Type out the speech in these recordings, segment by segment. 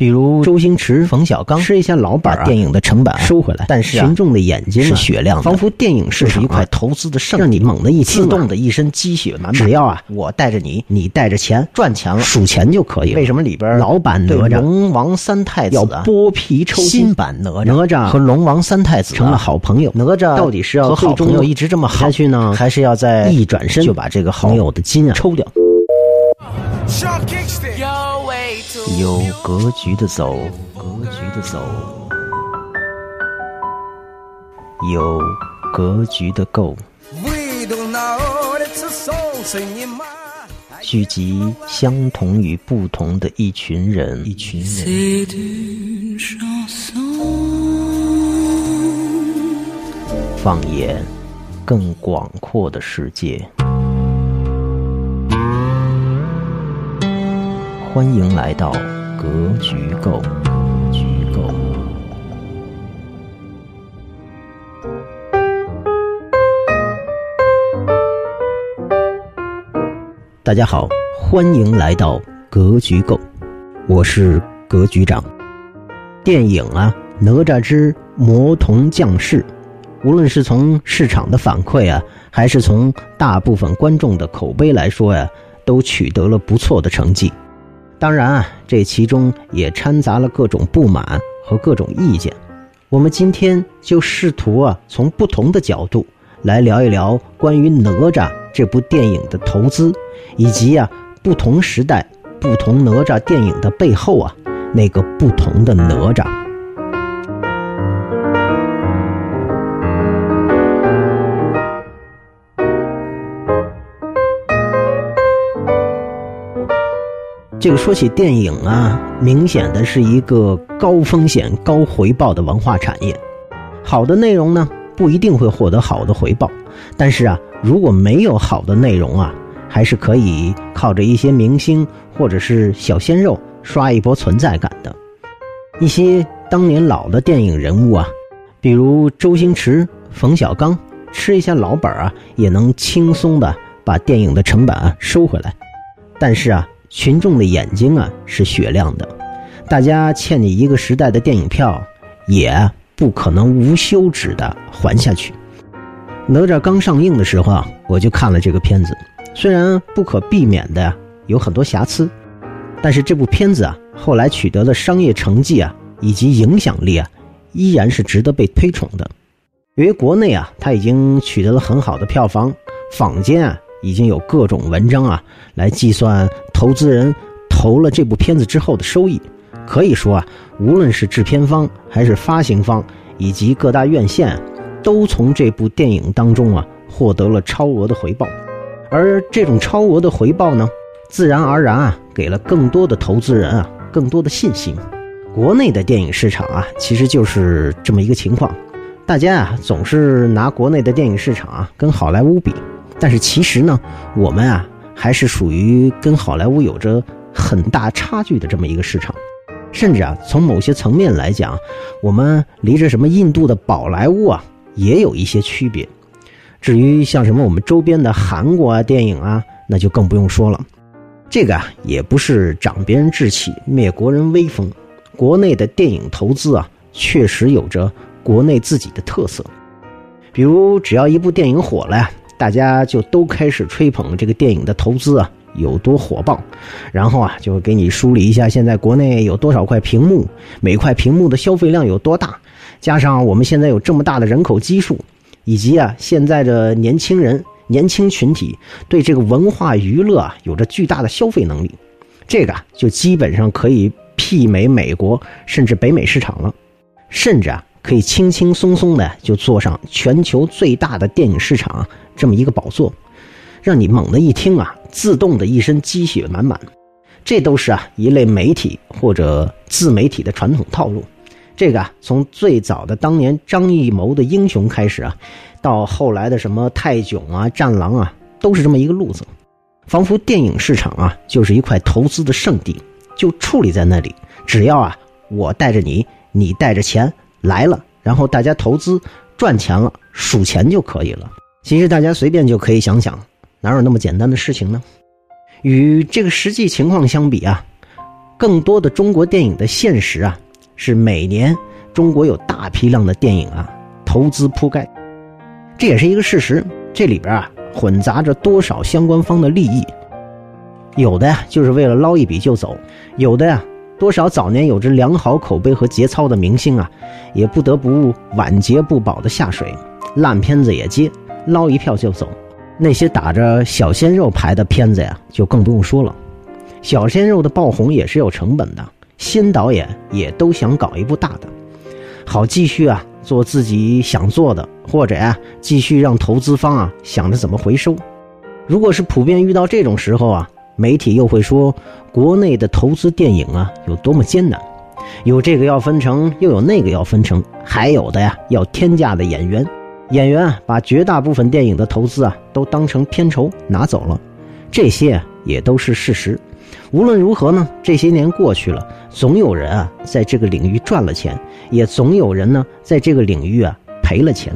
比如周星驰、冯小刚吃一下老本，把电影的成本收回来。但是群众的眼睛是雪亮的，仿佛电影市场一块投资的圣地，让你猛的一自动的一身鸡血满满。只要啊，我带着你，你带着钱，赚钱了数钱就可以了。为什么里边老版哪吒、龙王三太子要剥皮抽筋？新版哪吒，哪吒和龙王三太子成了好朋友。哪吒到底是要和好朋友一直这么好下去呢，还是要在一转身就把这个好朋友的筋啊抽掉？有格局的走，格局的走；有格局的够。聚集相同与不同的一群人，一群人。放眼更广阔的世界。欢迎来到格局构。格局构。大家好，欢迎来到格局构，我是格局长。电影啊，《哪吒之魔童降世》，无论是从市场的反馈啊，还是从大部分观众的口碑来说呀，都取得了不错的成绩。当然啊，这其中也掺杂了各种不满和各种意见。我们今天就试图啊，从不同的角度来聊一聊关于《哪吒》这部电影的投资，以及啊不同时代、不同哪吒电影的背后啊那个不同的哪吒。这个说起电影啊，明显的是一个高风险高回报的文化产业。好的内容呢，不一定会获得好的回报，但是啊，如果没有好的内容啊，还是可以靠着一些明星或者是小鲜肉刷一波存在感的。一些当年老的电影人物啊，比如周星驰、冯小刚，吃一下老本啊，也能轻松的把电影的成本啊收回来。但是啊。群众的眼睛啊是雪亮的，大家欠你一个时代的电影票，也不可能无休止的还下去。哪吒刚上映的时候啊，我就看了这个片子，虽然不可避免的有很多瑕疵，但是这部片子啊后来取得了商业成绩啊以及影响力啊，依然是值得被推崇的。由于国内啊它已经取得了很好的票房，坊间啊。已经有各种文章啊，来计算投资人投了这部片子之后的收益。可以说啊，无论是制片方还是发行方，以及各大院线，都从这部电影当中啊获得了超额的回报。而这种超额的回报呢，自然而然啊给了更多的投资人啊更多的信心。国内的电影市场啊，其实就是这么一个情况。大家啊总是拿国内的电影市场啊跟好莱坞比。但是其实呢，我们啊还是属于跟好莱坞有着很大差距的这么一个市场，甚至啊从某些层面来讲，我们离着什么印度的宝莱坞啊也有一些区别。至于像什么我们周边的韩国啊电影啊，那就更不用说了。这个啊也不是长别人志气、灭国人威风，国内的电影投资啊确实有着国内自己的特色。比如只要一部电影火了呀。大家就都开始吹捧这个电影的投资啊有多火爆，然后啊就给你梳理一下现在国内有多少块屏幕，每块屏幕的消费量有多大，加上我们现在有这么大的人口基数，以及啊现在的年轻人年轻群体对这个文化娱乐啊有着巨大的消费能力，这个就基本上可以媲美美国甚至北美市场了，甚至啊。可以轻轻松松的就坐上全球最大的电影市场这么一个宝座，让你猛的一听啊，自动的一身鸡血满满。这都是啊一类媒体或者自媒体的传统套路。这个啊，从最早的当年张艺谋的英雄开始啊，到后来的什么泰囧啊、战狼啊，都是这么一个路子。仿佛电影市场啊，就是一块投资的圣地，就矗立在那里。只要啊，我带着你，你带着钱。来了，然后大家投资赚钱了，数钱就可以了。其实大家随便就可以想想，哪有那么简单的事情呢？与这个实际情况相比啊，更多的中国电影的现实啊，是每年中国有大批量的电影啊投资铺盖，这也是一个事实。这里边啊混杂着多少相关方的利益，有的呀就是为了捞一笔就走，有的呀多少早年有着良好口碑和节操的明星啊，也不得不晚节不保的下水，烂片子也接，捞一票就走。那些打着小鲜肉牌的片子呀，就更不用说了。小鲜肉的爆红也是有成本的，新导演也都想搞一部大的，好继续啊做自己想做的，或者呀继续让投资方啊想着怎么回收。如果是普遍遇到这种时候啊，媒体又会说国内的投资电影啊有多么艰难，有这个要分成，又有那个要分成，还有的呀要天价的演员。演员啊，把绝大部分电影的投资啊都当成片酬拿走了，这些也都是事实。无论如何呢，这些年过去了，总有人啊在这个领域赚了钱，也总有人呢在这个领域啊赔了钱。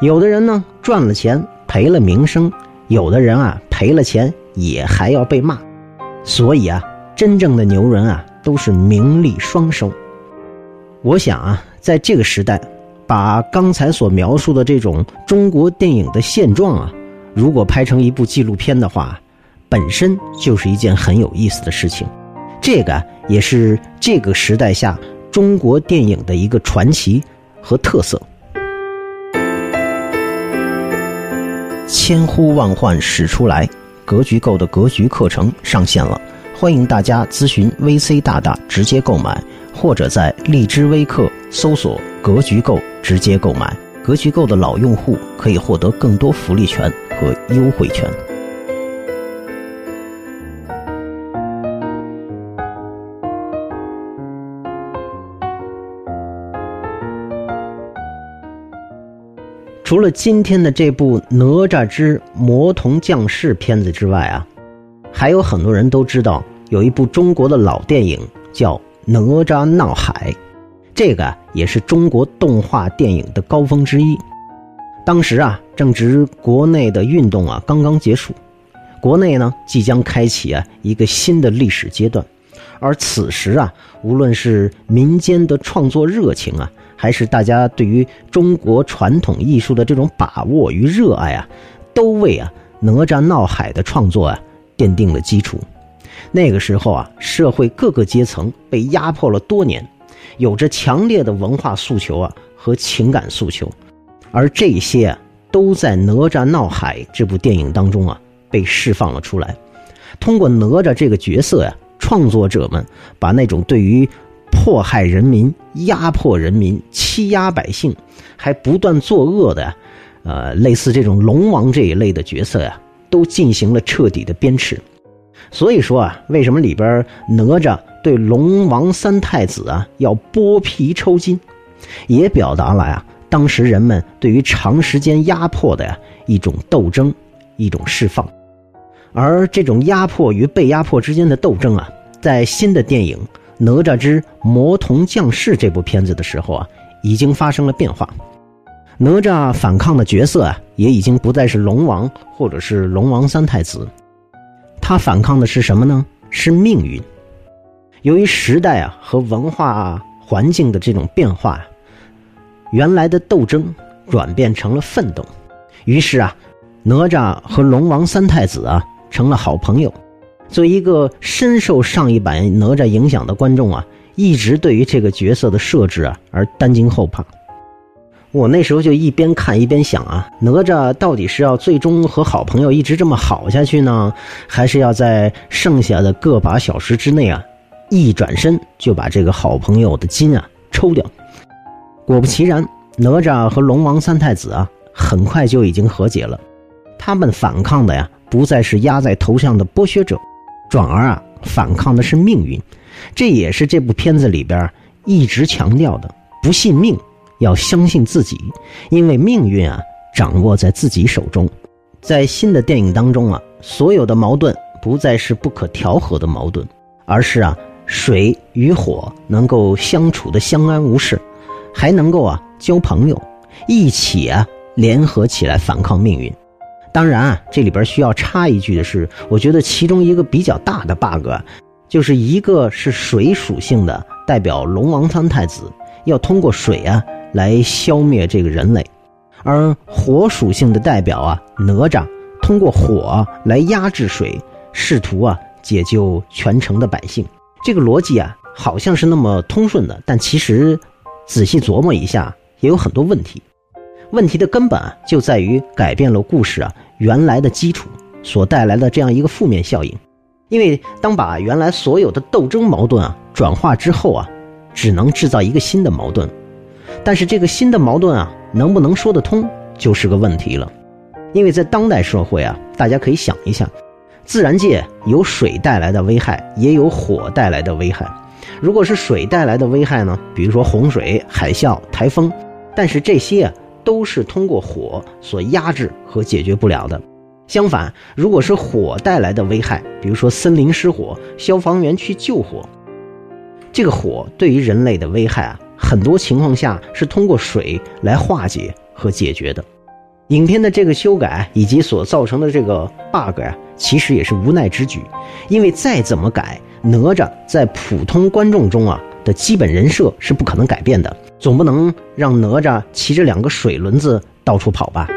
有的人呢赚了钱赔了名声，有的人啊赔了钱也还要被骂。所以啊，真正的牛人啊都是名利双收。我想啊，在这个时代。把刚才所描述的这种中国电影的现状啊，如果拍成一部纪录片的话，本身就是一件很有意思的事情。这个也是这个时代下中国电影的一个传奇和特色。千呼万唤始出来，格局购的格局课程上线了，欢迎大家咨询 VC 大大直接购买，或者在荔枝微课搜索格局购。直接购买格局购的老用户可以获得更多福利权和优惠权。除了今天的这部《哪吒之魔童降世》片子之外啊，还有很多人都知道有一部中国的老电影叫《哪吒闹海》。这个也是中国动画电影的高峰之一。当时啊，正值国内的运动啊刚刚结束，国内呢即将开启啊一个新的历史阶段。而此时啊，无论是民间的创作热情啊，还是大家对于中国传统艺术的这种把握与热爱啊，都为啊哪吒闹海的创作啊奠定了基础。那个时候啊，社会各个阶层被压迫了多年。有着强烈的文化诉求啊和情感诉求，而这些啊都在《哪吒闹海》这部电影当中啊被释放了出来。通过哪吒这个角色呀，创作者们把那种对于迫害人民、压迫人民、欺压百姓，还不断作恶的，呃，类似这种龙王这一类的角色呀，都进行了彻底的鞭笞。所以说啊，为什么里边哪吒？对龙王三太子啊，要剥皮抽筋，也表达了呀，当时人们对于长时间压迫的呀一种斗争，一种释放。而这种压迫与被压迫之间的斗争啊，在新的电影《哪吒之魔童降世》这部片子的时候啊，已经发生了变化。哪吒反抗的角色啊，也已经不再是龙王或者是龙王三太子，他反抗的是什么呢？是命运。由于时代啊和文化环境的这种变化，原来的斗争转变成了奋斗。于是啊，哪吒和龙王三太子啊成了好朋友。作为一个深受上一版哪吒影响的观众啊，一直对于这个角色的设置啊而担惊后怕。我那时候就一边看一边想啊，哪吒到底是要最终和好朋友一直这么好下去呢，还是要在剩下的个把小时之内啊？一转身就把这个好朋友的筋啊抽掉，果不其然，哪吒和龙王三太子啊很快就已经和解了。他们反抗的呀不再是压在头上的剥削者，转而啊反抗的是命运。这也是这部片子里边一直强调的：不信命，要相信自己，因为命运啊掌握在自己手中。在新的电影当中啊，所有的矛盾不再是不可调和的矛盾，而是啊。水与火能够相处的相安无事，还能够啊交朋友，一起啊联合起来反抗命运。当然啊，这里边需要插一句的是，我觉得其中一个比较大的 bug，就是一个是水属性的，代表龙王三太子，要通过水啊来消灭这个人类；而火属性的代表啊哪吒，通过火来压制水，试图啊解救全城的百姓。这个逻辑啊好像是那么通顺的，但其实仔细琢磨一下，也有很多问题。问题的根本啊就在于改变了故事啊原来的基础所带来的这样一个负面效应。因为当把原来所有的斗争矛盾啊转化之后啊，只能制造一个新的矛盾，但是这个新的矛盾啊能不能说得通就是个问题了。因为在当代社会啊，大家可以想一下，自然界有水带来的危害，也有火带来的危害。如果是水带来的危害呢，比如说洪水、海啸、台风，但是这些啊都是通过火所压制和解决不了的。相反，如果是火带来的危害，比如说森林失火，消防员去救火，这个火对于人类的危害啊，很多情况下是通过水来化解和解决的。影片的这个修改以及所造成的这个 bug 啊，其实也是无奈之举，因为再怎么改，哪吒在普通观众中啊的基本人设是不可能改变的，总不能让哪吒骑着两个水轮子到处跑吧。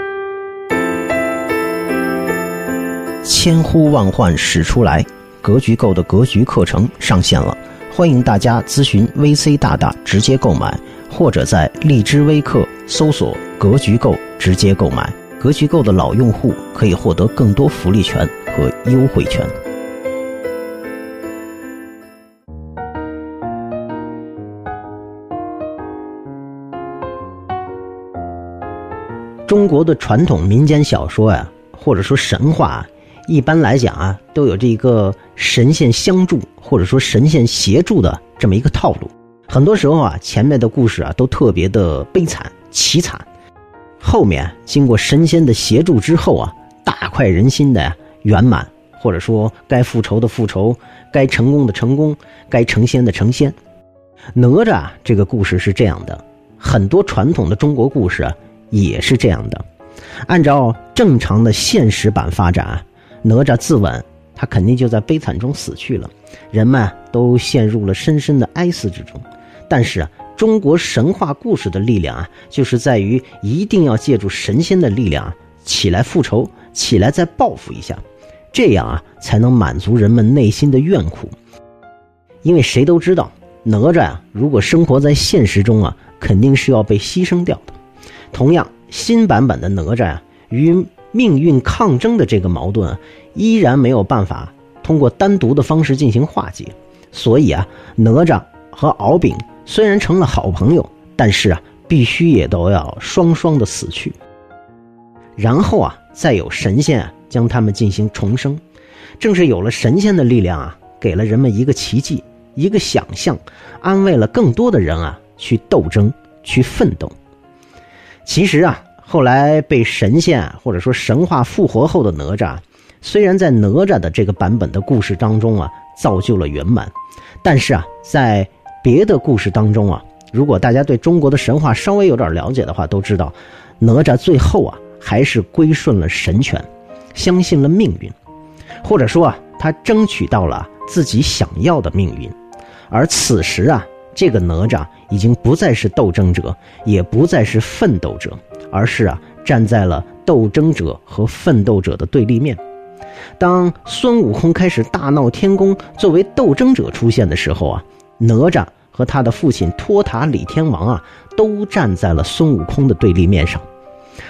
千呼万唤始出来，格局购的格局课程上线了，欢迎大家咨询 VC 大大直接购买，或者在荔枝微课搜索格局购直接购买。格局购的老用户可以获得更多福利权和优惠权。中国的传统民间小说呀，或者说神话。一般来讲啊，都有这一个神仙相助或者说神仙协助的这么一个套路。很多时候啊，前面的故事啊都特别的悲惨凄惨，后面经过神仙的协助之后啊，大快人心的圆满，或者说该复仇的复仇，该成功的成功，该成仙的成仙。哪吒这个故事是这样的，很多传统的中国故事啊也是这样的。按照正常的现实版发展。哪吒自刎，他肯定就在悲惨中死去了，人们都陷入了深深的哀思之中。但是啊，中国神话故事的力量啊，就是在于一定要借助神仙的力量起来复仇，起来再报复一下，这样啊，才能满足人们内心的怨苦。因为谁都知道，哪吒啊，如果生活在现实中啊，肯定是要被牺牲掉的。同样，新版本的哪吒啊，与命运抗争的这个矛盾，依然没有办法通过单独的方式进行化解。所以啊，哪吒和敖丙虽然成了好朋友，但是啊，必须也都要双双的死去。然后啊，再有神仙啊将他们进行重生。正是有了神仙的力量啊，给了人们一个奇迹，一个想象，安慰了更多的人啊去斗争，去奋斗。其实啊。后来被神仙或者说神话复活后的哪吒，虽然在哪吒的这个版本的故事当中啊造就了圆满，但是啊在别的故事当中啊，如果大家对中国的神话稍微有点了解的话，都知道哪吒最后啊还是归顺了神权，相信了命运，或者说啊他争取到了自己想要的命运，而此时啊这个哪吒已经不再是斗争者，也不再是奋斗者。而是啊，站在了斗争者和奋斗者的对立面。当孙悟空开始大闹天宫，作为斗争者出现的时候啊，哪吒和他的父亲托塔李天王啊，都站在了孙悟空的对立面上。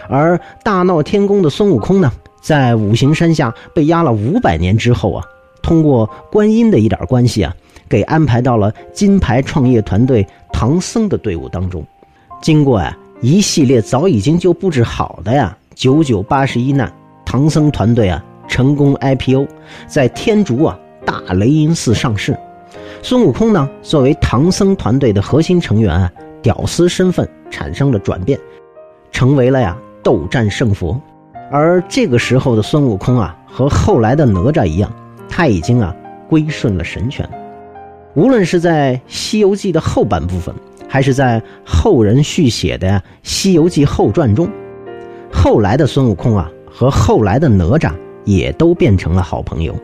而大闹天宫的孙悟空呢，在五行山下被压了五百年之后啊，通过观音的一点关系啊，给安排到了金牌创业团队唐僧的队伍当中。经过呀。一系列早已经就布置好的呀，九九八十一难，唐僧团队啊成功 IPO，在天竺啊大雷音寺上市。孙悟空呢，作为唐僧团队的核心成员啊，屌丝身份产生了转变，成为了呀斗战胜佛。而这个时候的孙悟空啊，和后来的哪吒一样，他已经啊归顺了神权。无论是在《西游记》的后半部分。还是在后人续写的《西游记后传》中，后来的孙悟空啊和后来的哪吒也都变成了好朋友。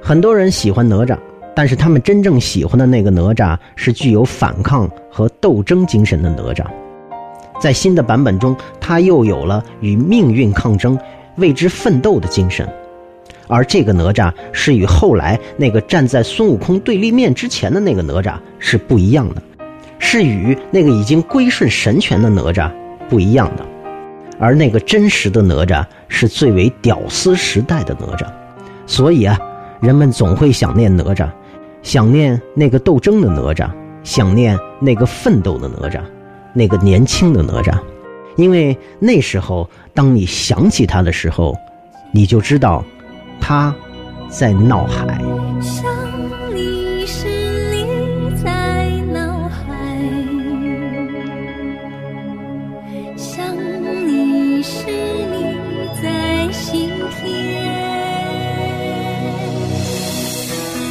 很多人喜欢哪吒，但是他们真正喜欢的那个哪吒是具有反抗和斗争精神的哪吒。在新的版本中，他又有了与命运抗争、为之奋斗的精神。而这个哪吒是与后来那个站在孙悟空对立面之前的那个哪吒是不一样的，是与那个已经归顺神权的哪吒不一样的。而那个真实的哪吒是最为屌丝时代的哪吒，所以啊。人们总会想念哪吒，想念那个斗争的哪吒，想念那个奋斗的哪吒，那个年轻的哪吒，因为那时候，当你想起他的时候，你就知道，他在脑海，想你时你在脑海，想你时你在心田，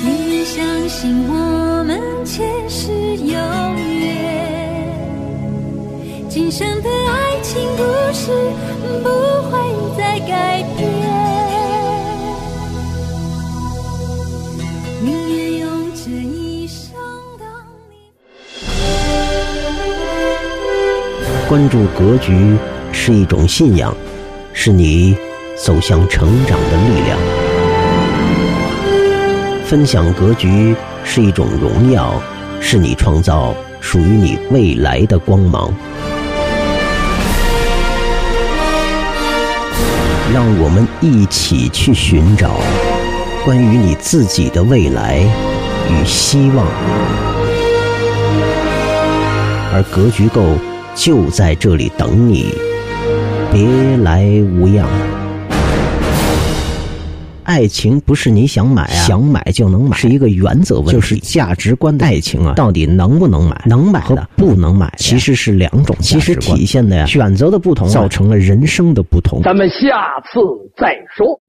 宁愿相信我们前世有约，今生的爱情故事不会再改变。关注格局是一种信仰，是你走向成长的力量。分享格局是一种荣耀，是你创造属于你未来的光芒。让我们一起去寻找关于你自己的未来与希望，而格局够就在这里等你，别来无恙。爱情不是你想买啊，想买就能买，是一个原则问题，就是价值观的爱情啊，到底能不能买？能买和不能买，其实是两种其实体现的呀，选择的不同，造成了人生的不同。咱们下次再说。